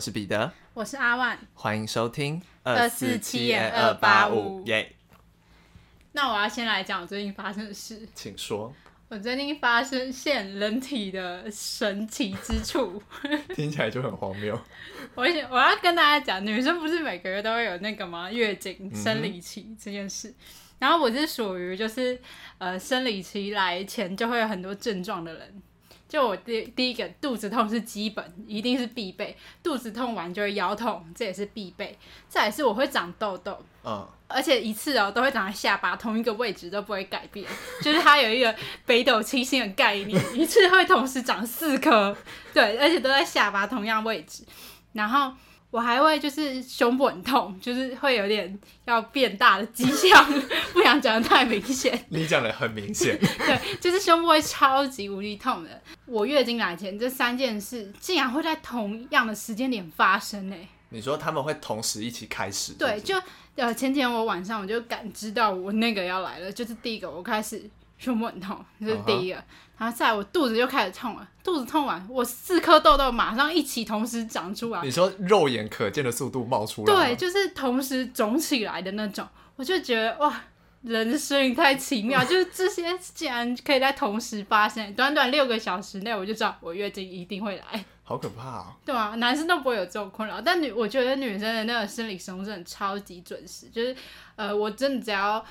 我是彼得，我是阿万，欢迎收听二四七二八五耶。那我要先来讲我最近发生的事，请说。我最近发生现人体的神奇之处，听起来就很荒谬。我我要跟大家讲，女生不是每个月都会有那个吗？月经、生理期这件事。嗯、然后我是属于就是呃生理期来前就会有很多症状的人。就我第第一个肚子痛是基本，一定是必备。肚子痛完就会腰痛，这也是必备。再来是我会长痘痘，嗯，而且一次哦都会长在下巴同一个位置都不会改变，就是它有一个北斗七星的概念，一次会同时长四颗，对，而且都在下巴同样位置，然后。我还会就是胸部很痛，就是会有点要变大的迹象，不想讲的太明显。你讲的很明显。对，就是胸部会超级无力痛的。我月经来前这三件事，竟然会在同样的时间点发生呢？你说他们会同时一起开始？对，就呃前天我晚上我就感知到我那个要来了，就是第一个我开始。胸部很痛，这是第一个。Uh huh. 然后再来我肚子就开始痛了，肚子痛完，我四颗痘痘马上一起同时长出来。你说肉眼可见的速度冒出来？对，就是同时肿起来的那种。我就觉得哇，人生太奇妙，就是这些竟然可以在同时发生，短短六个小时内我就知道我月经一定会来。好可怕啊！对啊，男生都不会有这种困扰，但女我觉得女生的那个生理时钟真的超级准时，就是呃，我真的只要。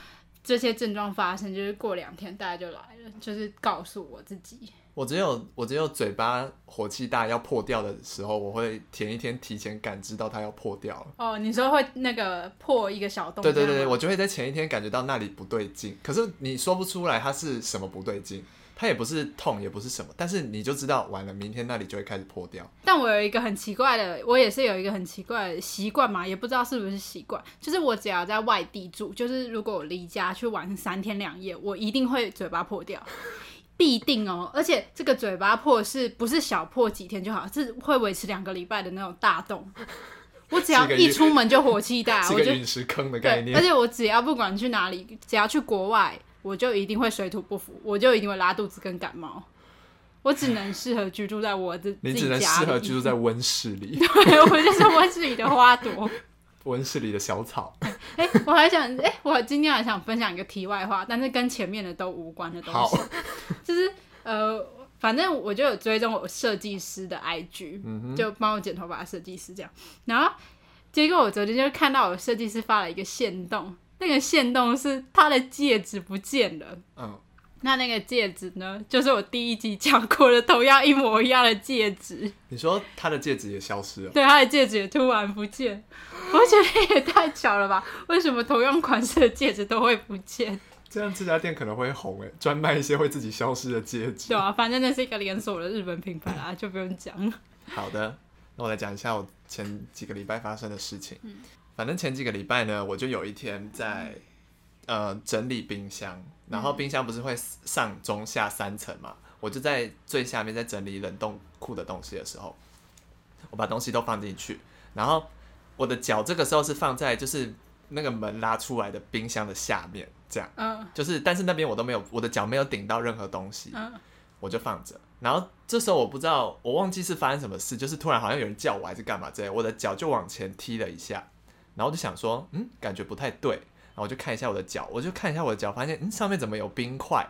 这些症状发生，就是过两天大家就来了，就是告诉我自己。我只有我只有嘴巴火气大要破掉的时候，我会前一天提前感知到它要破掉了。哦，你说会那个破一个小洞？对对对，我就会在前一天感觉到那里不对劲，可是你说不出来它是什么不对劲。它也不是痛，也不是什么，但是你就知道完了，明天那里就会开始破掉。但我有一个很奇怪的，我也是有一个很奇怪的习惯嘛，也不知道是不是习惯，就是我只要在外地住，就是如果我离家去玩三天两夜，我一定会嘴巴破掉，必定哦。而且这个嘴巴破是不是小破几天就好，是会维持两个礼拜的那种大洞。我只要一出门就火气大，是个陨石坑的概念。而且我只要不管去哪里，只要去国外。我就一定会水土不服，我就一定会拉肚子跟感冒。我只能适合居住在我的。你只能适合居住在温室里。对，我就是温室里的花朵，温室里的小草。哎、欸，我还想，哎、欸，我今天还想分享一个题外话，但是跟前面的都无关的东西。就是呃，反正我就有追踪我设计师的 IG，、嗯、就帮我剪头发的设计师这样。然后结果我昨天就看到我设计师发了一个线动。那个线动是他的戒指不见了，嗯，那那个戒指呢，就是我第一集讲过的同样一模一样的戒指。你说他的戒指也消失了？对，他的戒指也突然不见，我觉得也太巧了吧？为什么同样款式的戒指都会不见？这样这家店可能会红诶，专卖一些会自己消失的戒指。对啊，反正那是一个连锁的日本品牌啊，就不用讲了。好的，那我来讲一下我前几个礼拜发生的事情。嗯反正前几个礼拜呢，我就有一天在呃整理冰箱，然后冰箱不是会上中下三层嘛，我就在最下面在整理冷冻库的东西的时候，我把东西都放进去，然后我的脚这个时候是放在就是那个门拉出来的冰箱的下面，这样，就是但是那边我都没有，我的脚没有顶到任何东西，我就放着，然后这时候我不知道，我忘记是发生什么事，就是突然好像有人叫我还是干嘛之类，我的脚就往前踢了一下。然后我就想说，嗯，感觉不太对，然后我就看一下我的脚，我就看一下我的脚，发现嗯上面怎么有冰块？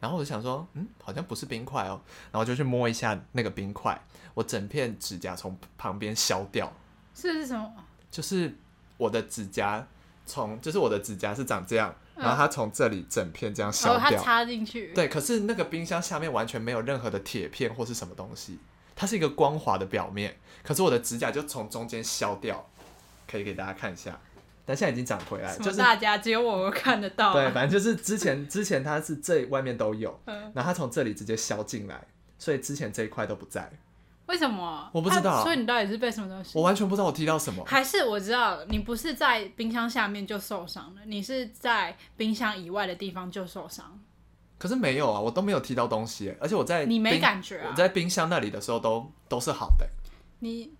然后我就想说，嗯，好像不是冰块哦，然后就去摸一下那个冰块，我整片指甲从旁边削掉。这是什么？就是我的指甲从，就是我的指甲是长这样，然后它从这里整片这样削掉，它插进去。对，可是那个冰箱下面完全没有任何的铁片或是什么东西，它是一个光滑的表面，可是我的指甲就从中间削掉。可以给大家看一下，但现在已经涨回来了。就是大家只有我看得到啊。对，反正就是之前 之前它是这外面都有，嗯，然后它从这里直接削进来，所以之前这一块都不在。为什么？我不知道。所以你到底是被什么东西？我完全不知道我踢到什么。还是我知道你不是在冰箱下面就受伤了，你是在冰箱以外的地方就受伤。可是没有啊，我都没有踢到东西，而且我在你没感觉啊？我在冰箱那里的时候都都是好的。你。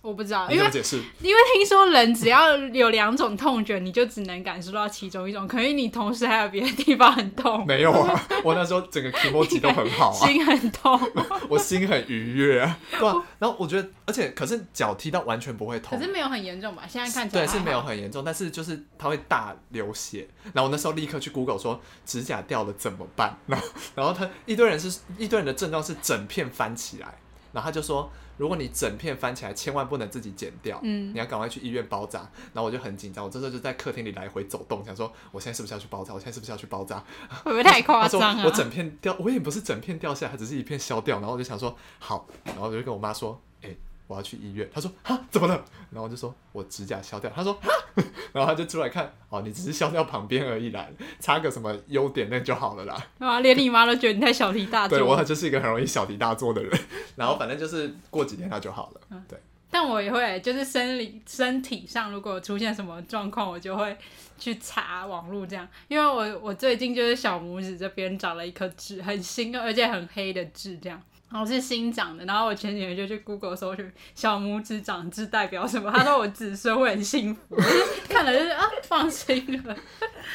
我不知道，你怎么解释？因为听说人只要有两种痛觉，你就只能感受到其中一种，可是你同时还有别的地方很痛。没有啊，我那时候整个気持ち都很好啊，心很痛，我心很愉悦啊。对啊，然后我觉得，而且可是脚踢到完全不会痛，可是没有很严重吧？现在看起来对是没有很严重，但是就是它会大流血。然后我那时候立刻去 Google 说指甲掉了怎么办？然后然后他一堆人是一堆人的症状是整片翻起来，然后他就说。如果你整片翻起来，千万不能自己剪掉，嗯，你要赶快去医院包扎。然后我就很紧张，我这时候就在客厅里来回走动，想说我现在是不是要去包扎？我现在是不是要去包扎？会不会太夸张啊？我整片掉，我也不是整片掉下来，它只是一片削掉。然后我就想说好，然后我就跟我妈说，哎、欸。我要去医院，他说啊，怎么了？然后我就说我指甲削掉，他说啊，然后他就出来看，哦，你只是削掉旁边而已啦，擦个什么优点那就好了啦。啊，连你妈都觉得你太小题大做。对，我就是一个很容易小题大做的人，然后反正就是过几天他就好了。嗯、对，但我也会，就是生理身体上如果出现什么状况，我就会去查网络这样，因为我我最近就是小拇指这边长了一颗痣，很新而且很黑的痣这样。然后是新长的，然后我前几天就去 Google 搜寻小拇指长痣代表什么，他说我子孙会很幸福，看了就是啊放心了。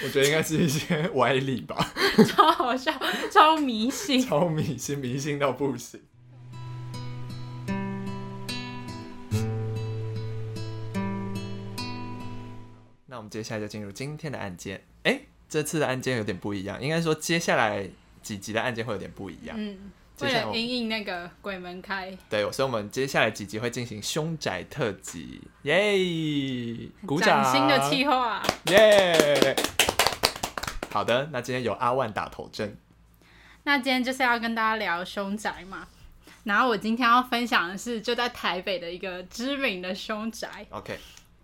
我觉得应该是一些歪理吧，超好笑，超迷信，超迷信，迷信到不行。那我们接下来就进入今天的案件，哎，这次的案件有点不一样，应该说接下来几集的案件会有点不一样，嗯。为了因应那个鬼门开，对，所以我们接下来几集会进行凶宅特辑，耶！鼓掌！新的计划，耶！好的，那今天由阿万打头阵。那今天就是要跟大家聊凶宅嘛，然后我今天要分享的是就在台北的一个知名的凶宅，OK。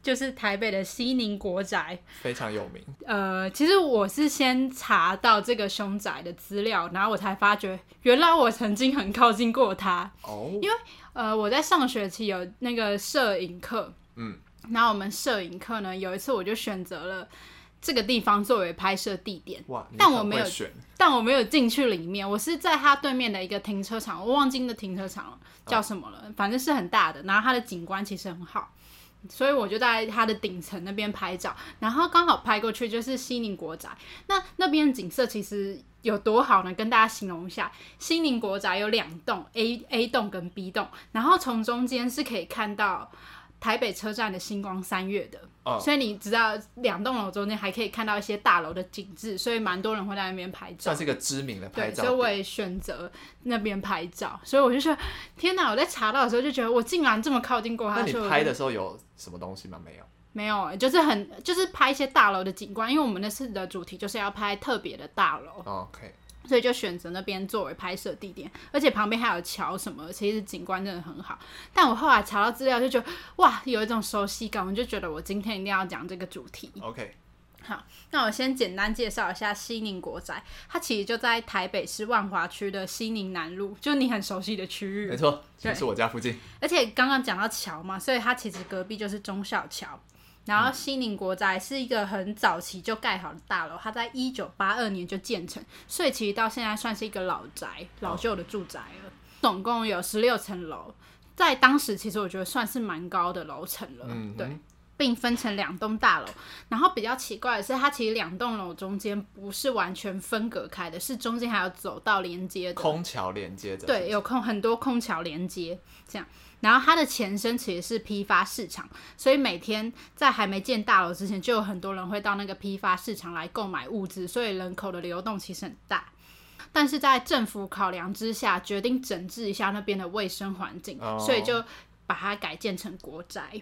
就是台北的西宁国宅，非常有名。呃，其实我是先查到这个凶宅的资料，然后我才发觉，原来我曾经很靠近过它。哦。因为呃，我在上学期有那个摄影课，嗯，然后我们摄影课呢，有一次我就选择了这个地方作为拍摄地点。哇！但我没有选，但我没有进去里面，我是在它对面的一个停车场，我忘记那停车场叫什么了，哦，反正是很大的，然后它的景观其实很好。所以我就在它的顶层那边拍照，然后刚好拍过去就是西宁国宅。那那边景色其实有多好呢？跟大家形容一下，西宁国宅有两栋 A A 栋跟 B 栋，然后从中间是可以看到台北车站的星光三月的。Oh. 所以你知道两栋楼中间还可以看到一些大楼的景致，所以蛮多人会在那边拍照，算是一个知名的拍照。对，所以我也选择那边拍照。所以我就说，天哪！我在查到的时候就觉得，我竟然这么靠近过它。那你拍的时候有什么东西吗？没有，没有，就是很就是拍一些大楼的景观，因为我们那次的主题就是要拍特别的大楼。Oh, OK。所以就选择那边作为拍摄地点，而且旁边还有桥什么，其实景观真的很好。但我后来查到资料，就觉得哇，有一种熟悉感，我就觉得我今天一定要讲这个主题。OK，好，那我先简单介绍一下西宁国宅，它其实就在台北市万华区的西宁南路，就你很熟悉的区域。没错，就是我家附近。而且刚刚讲到桥嘛，所以它其实隔壁就是忠孝桥。然后西宁国宅是一个很早期就盖好的大楼，它在一九八二年就建成，所以其实到现在算是一个老宅、老旧的住宅了。总共有十六层楼，在当时其实我觉得算是蛮高的楼层了。嗯，对，并分成两栋大楼。然后比较奇怪的是，它其实两栋楼中间不是完全分隔开的，是中间还有走道连接的，空桥连接的。对，有空很多空桥连接这样。然后它的前身其实是批发市场，所以每天在还没建大楼之前，就有很多人会到那个批发市场来购买物资，所以人口的流动其实很大。但是在政府考量之下，决定整治一下那边的卫生环境，所以就把它改建成国宅。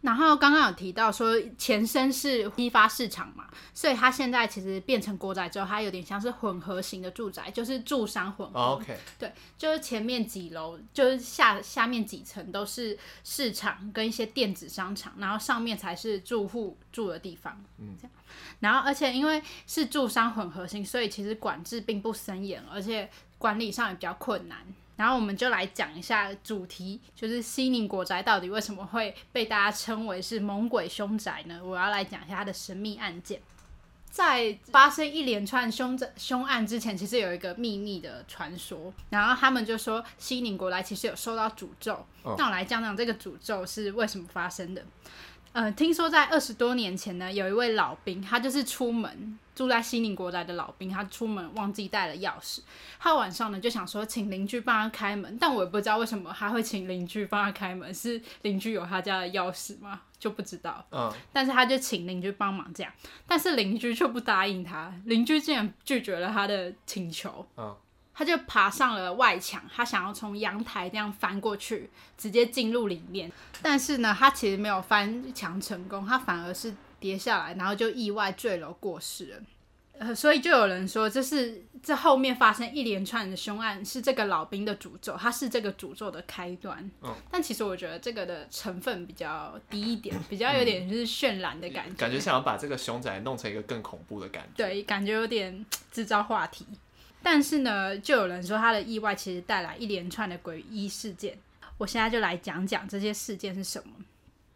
然后刚刚有提到说前身是批发市场嘛，所以它现在其实变成国宅之后，它有点像是混合型的住宅，就是住商混合。Oh, OK，对，就是前面几楼，就是下下面几层都是市场跟一些电子商场，然后上面才是住户住的地方。嗯，这样。然后而且因为是住商混合型，所以其实管制并不森严，而且管理上也比较困难。然后我们就来讲一下主题，就是西宁国宅到底为什么会被大家称为是猛鬼凶宅呢？我要来讲一下它的神秘案件。在发生一连串凶凶案之前，其实有一个秘密的传说，然后他们就说西宁国宅其实有受到诅咒。哦、那我来讲讲这个诅咒是为什么发生的。呃，听说在二十多年前呢，有一位老兵，他就是出门。住在西宁国宅的老兵，他出门忘记带了钥匙。他晚上呢就想说请邻居帮他开门，但我也不知道为什么他会请邻居帮他开门，是邻居有他家的钥匙吗？就不知道。嗯。但是他就请邻居帮忙这样，但是邻居却不答应他，邻居竟然拒绝了他的请求。嗯。他就爬上了外墙，他想要从阳台这样翻过去，直接进入里面。但是呢，他其实没有翻墙成功，他反而是。跌下来，然后就意外坠楼过世了。呃，所以就有人说，这是这后面发生一连串的凶案，是这个老兵的诅咒，他是这个诅咒的开端。嗯，但其实我觉得这个的成分比较低一点，比较有点就是渲染的感觉，感觉想要把这个凶宅弄成一个更恐怖的感觉。对，感觉有点 制造话题。但是呢，就有人说他的意外其实带来一连串的诡异事件。我现在就来讲讲这些事件是什么。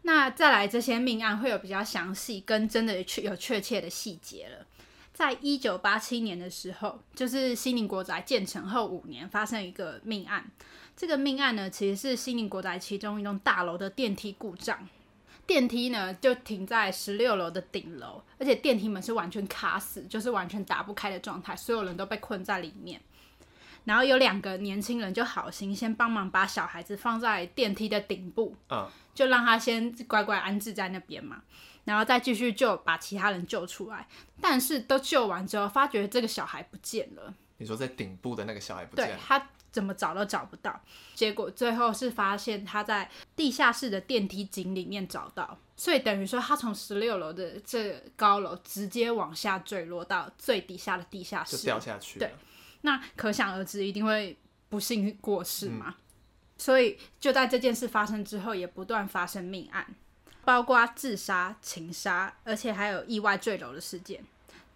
那再来这些命案会有比较详细跟真的确有确切的细节了。在一九八七年的时候，就是西宁国宅建成后五年，发生一个命案。这个命案呢，其实是西宁国宅其中一栋大楼的电梯故障，电梯呢就停在十六楼的顶楼，而且电梯门是完全卡死，就是完全打不开的状态，所有人都被困在里面。然后有两个年轻人就好心先帮忙把小孩子放在电梯的顶部，嗯，就让他先乖乖安置在那边嘛，然后再继续救把其他人救出来。但是都救完之后，发觉这个小孩不见了。你说在顶部的那个小孩不见了？对，他怎么找都找不到。结果最后是发现他在地下室的电梯井里面找到，所以等于说他从十六楼的这高楼直接往下坠落到最底下的地下室，就掉下去。对。那可想而知，一定会不幸过世嘛。嗯、所以就在这件事发生之后，也不断发生命案，包括自杀、情杀，而且还有意外坠楼的事件。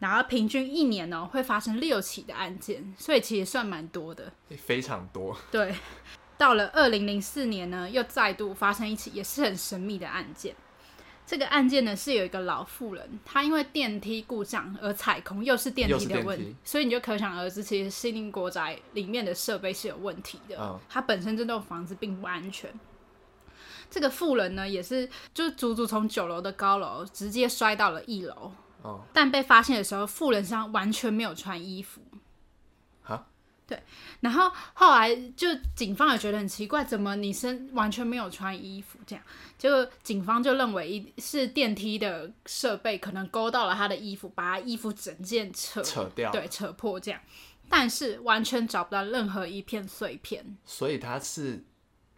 然后平均一年呢、喔，会发生六起的案件，所以其实算蛮多的，非常多。对，到了二零零四年呢，又再度发生一起也是很神秘的案件。这个案件呢，是有一个老妇人，她因为电梯故障而踩空，又是电梯的问题，所以你就可想而知，其实西宁国宅里面的设备是有问题的。哦、它本身这栋房子并不安全。这个妇人呢，也是就足足从九楼的高楼直接摔到了一楼。哦、但被发现的时候，富人身上完全没有穿衣服。对，然后后来就警方也觉得很奇怪，怎么你身完全没有穿衣服？这样，就警方就认为一是电梯的设备可能勾到了他的衣服，把他衣服整件扯扯掉，对，扯破这样，但是完全找不到任何一片碎片。所以他是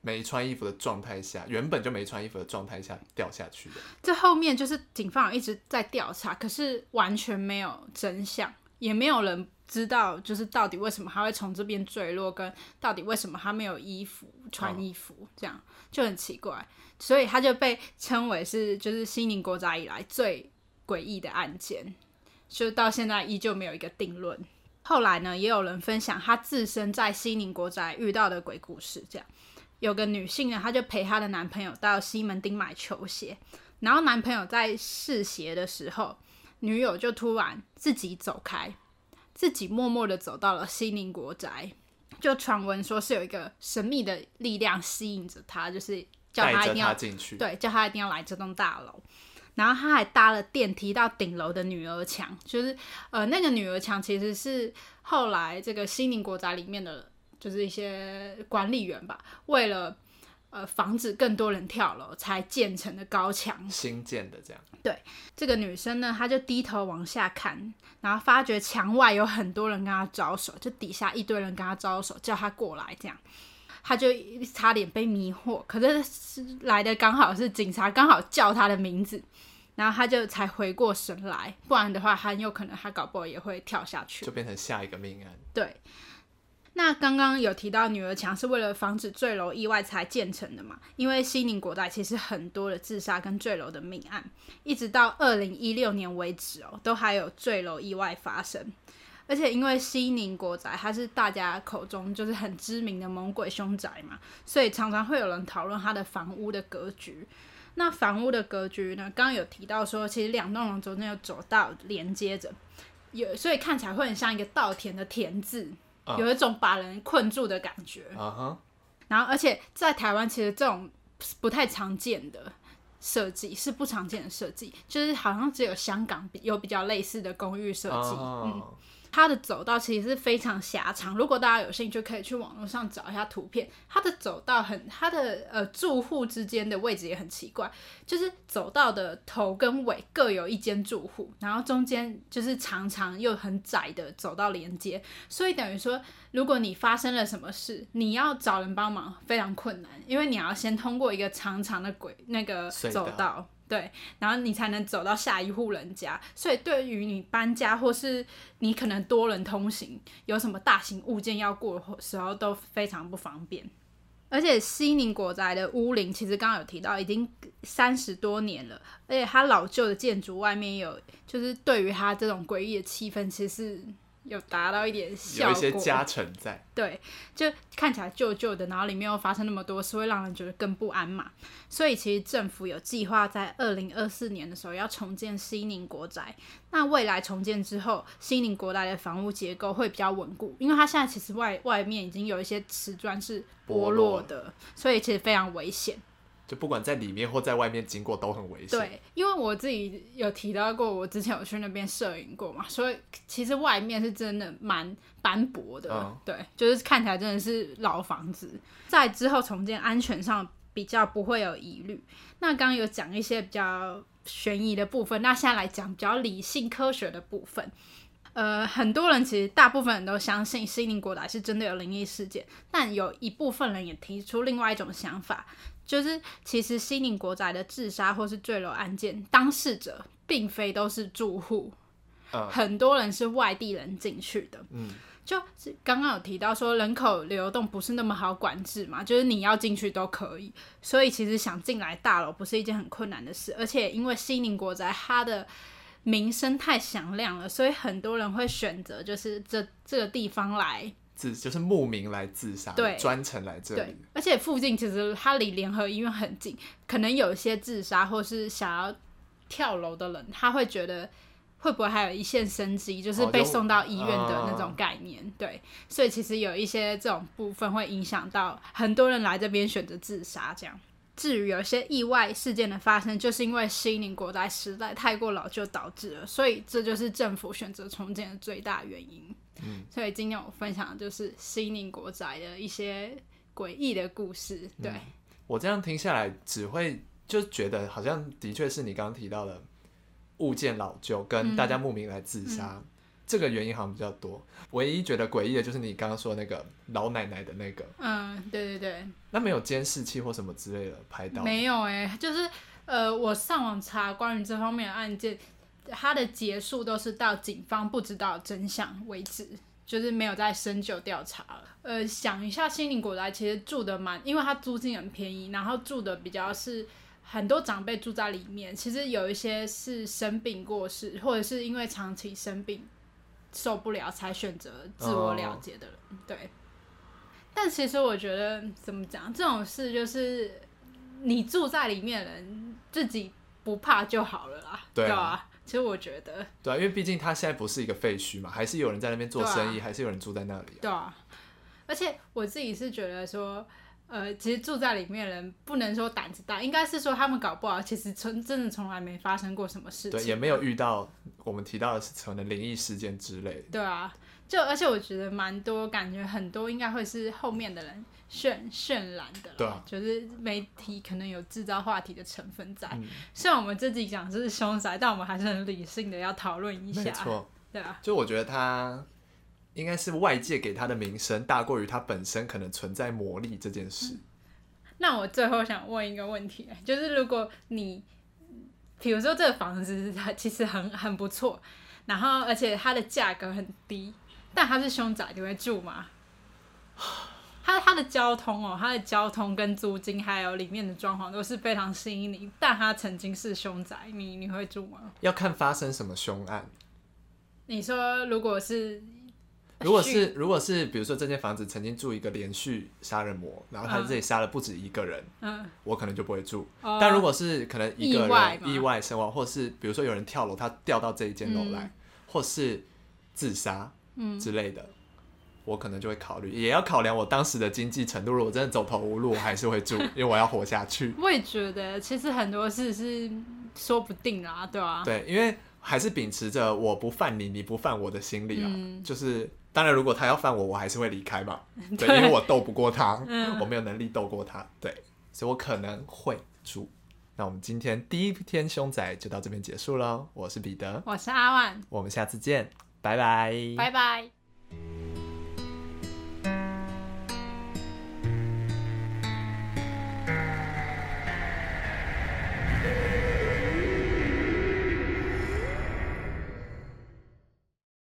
没穿衣服的状态下，原本就没穿衣服的状态下掉下去的。这后面就是警方一直在调查，可是完全没有真相，也没有人。知道就是到底为什么他会从这边坠落，跟到底为什么他没有衣服穿衣服，这样就很奇怪，所以他就被称为是就是西宁国宅以来最诡异的案件，就到现在依旧没有一个定论。后来呢，也有人分享他自身在西宁国宅遇到的鬼故事，这样有个女性呢，她就陪她的男朋友到西门町买球鞋，然后男朋友在试鞋的时候，女友就突然自己走开。自己默默的走到了西宁国宅，就传闻说是有一个神秘的力量吸引着他，就是叫他一定要进去，对，叫他一定要来这栋大楼。然后他还搭了电梯到顶楼的女儿墙，就是呃那个女儿墙其实是后来这个西宁国宅里面的，就是一些管理员吧，为了。呃，防止更多人跳楼才建成的高墙，新建的这样。对，这个女生呢，她就低头往下看，然后发觉墙外有很多人跟她招手，就底下一堆人跟她招手，叫她过来，这样，她就差点被迷惑。可是来的刚好是警察，刚好叫她的名字，然后她就才回过神来，不然的话，很有可能她搞不好也会跳下去，就变成下一个命案。对。那刚刚有提到女儿墙是为了防止坠楼意外才建成的嘛？因为西宁国宅其实很多的自杀跟坠楼的命案，一直到二零一六年为止哦，都还有坠楼意外发生。而且因为西宁国宅它是大家口中就是很知名的猛鬼凶宅嘛，所以常常会有人讨论它的房屋的格局。那房屋的格局呢？刚刚有提到说，其实两栋楼中间有走道连接着，有所以看起来会很像一个稻田的田字，嗯、有一种把人困住的感觉。Uh. 然后，而且在台湾，其实这种不太常见的设计是不常见的设计，就是好像只有香港有比较类似的公寓设计。Uh. 嗯。它的走道其实是非常狭长，如果大家有兴趣，可以去网络上找一下图片。它的走道很，它的呃住户之间的位置也很奇怪，就是走道的头跟尾各有一间住户，然后中间就是长长又很窄的走道连接，所以等于说，如果你发生了什么事，你要找人帮忙非常困难，因为你要先通过一个长长的轨那个走道。对，然后你才能走到下一户人家，所以对于你搬家或是你可能多人通行，有什么大型物件要过的时候都非常不方便。而且西宁国宅的屋龄其实刚刚有提到，已经三十多年了，而且它老旧的建筑外面有，就是对于它这种诡异的气氛，其实。有达到一点效果，有一些加成在。对，就看起来旧旧的，然后里面又发生那么多事，会让人觉得更不安嘛。所以其实政府有计划在二零二四年的时候要重建西宁国宅。那未来重建之后，西宁国宅的房屋结构会比较稳固，因为它现在其实外外面已经有一些瓷砖是剥落的，落所以其实非常危险。就不管在里面或在外面经过都很危险。对，因为我自己有提到过，我之前有去那边摄影过嘛，所以其实外面是真的蛮斑驳的。嗯、对，就是看起来真的是老房子。在之后重建，安全上比较不会有疑虑。那刚刚有讲一些比较悬疑的部分，那现在来讲比较理性科学的部分。呃，很多人其实大部分人都相信西宁国宅是真的有灵异事件，但有一部分人也提出另外一种想法。就是其实西宁国宅的自杀或是坠楼案件，当事者并非都是住户，呃、很多人是外地人进去的。嗯，就刚刚有提到说人口流动不是那么好管制嘛，就是你要进去都可以，所以其实想进来大楼不是一件很困难的事。而且因为西宁国宅它的名声太响亮了，所以很多人会选择就是这这个地方来。自就是慕名来自杀，对，专程来这里。对，而且附近其实它离联合医院很近，可能有一些自杀或是想要跳楼的人，他会觉得会不会还有一线生机，就是被送到医院的那种概念。哦、对，所以其实有一些这种部分会影响到很多人来这边选择自杀。这样，至于有些意外事件的发生，就是因为西宁国宅实在太过老旧导致了，所以这就是政府选择重建的最大原因。嗯，所以今天我分享的就是西宁国宅的一些诡异的故事。对、嗯、我这样听下来，只会就觉得好像的确是你刚刚提到的物件老旧，跟大家慕名来自杀、嗯、这个原因好像比较多。唯一觉得诡异的就是你刚刚说的那个老奶奶的那个，嗯，对对对。那没有监视器或什么之类的拍到？没有哎、欸，就是呃，我上网查关于这方面的案件。它的结束都是到警方不知道真相为止，就是没有再深究调查了。呃，想一下，心灵国宅其实住的蛮，因为它租金很便宜，然后住的比较是很多长辈住在里面。其实有一些是生病过世，或者是因为长期生病受不了才选择自我了结的人。Oh. 对。但其实我觉得怎么讲，这种事就是你住在里面的人自己不怕就好了啦，对吧？其实我觉得，对啊，因为毕竟它现在不是一个废墟嘛，还是有人在那边做生意，啊、还是有人住在那里、啊。对啊，而且我自己是觉得说，呃，其实住在里面的人不能说胆子大，应该是说他们搞不好其实从真的从来没发生过什么事情，对，也没有遇到我们提到的可能灵异事件之类的。对啊，就而且我觉得蛮多，感觉很多应该会是后面的人。渲渲染的，对啊，就是媒体可能有制造话题的成分在。嗯、虽然我们自己讲是凶宅，但我们还是很理性的要讨论一下。没错，对啊。就我觉得他应该是外界给他的名声大过于他本身可能存在魔力这件事。嗯、那我最后想问一个问题，就是如果你，比如说这个房子它其实很很不错，然后而且它的价格很低，但它是凶宅，你会住吗？它它的交通哦，它的交通跟租金还有里面的装潢都是非常吸引你，但它曾经是凶宅，你你会住吗？要看发生什么凶案。你说如果是如果是如果是比如说这间房子曾经住一个连续杀人魔，然后他在这里杀了不止一个人，嗯，我可能就不会住。嗯、但如果是可能一个人意外，意外身亡，或是比如说有人跳楼，他掉到这一间楼来，嗯、或是自杀之类的。嗯我可能就会考虑，也要考量我当时的经济程度。如果真的走投无路，我还是会住，因为我要活下去。我也觉得，其实很多事是说不定啊，对吧？对，因为还是秉持着我不犯你，你不犯我的心理啊。嗯、就是当然，如果他要犯我，我还是会离开嘛。对，对，因为我斗不过他，嗯、我没有能力斗过他。对，所以我可能会住。那我们今天第一天凶宅就到这边结束喽。我是彼得，我是阿万，我们下次见，拜拜，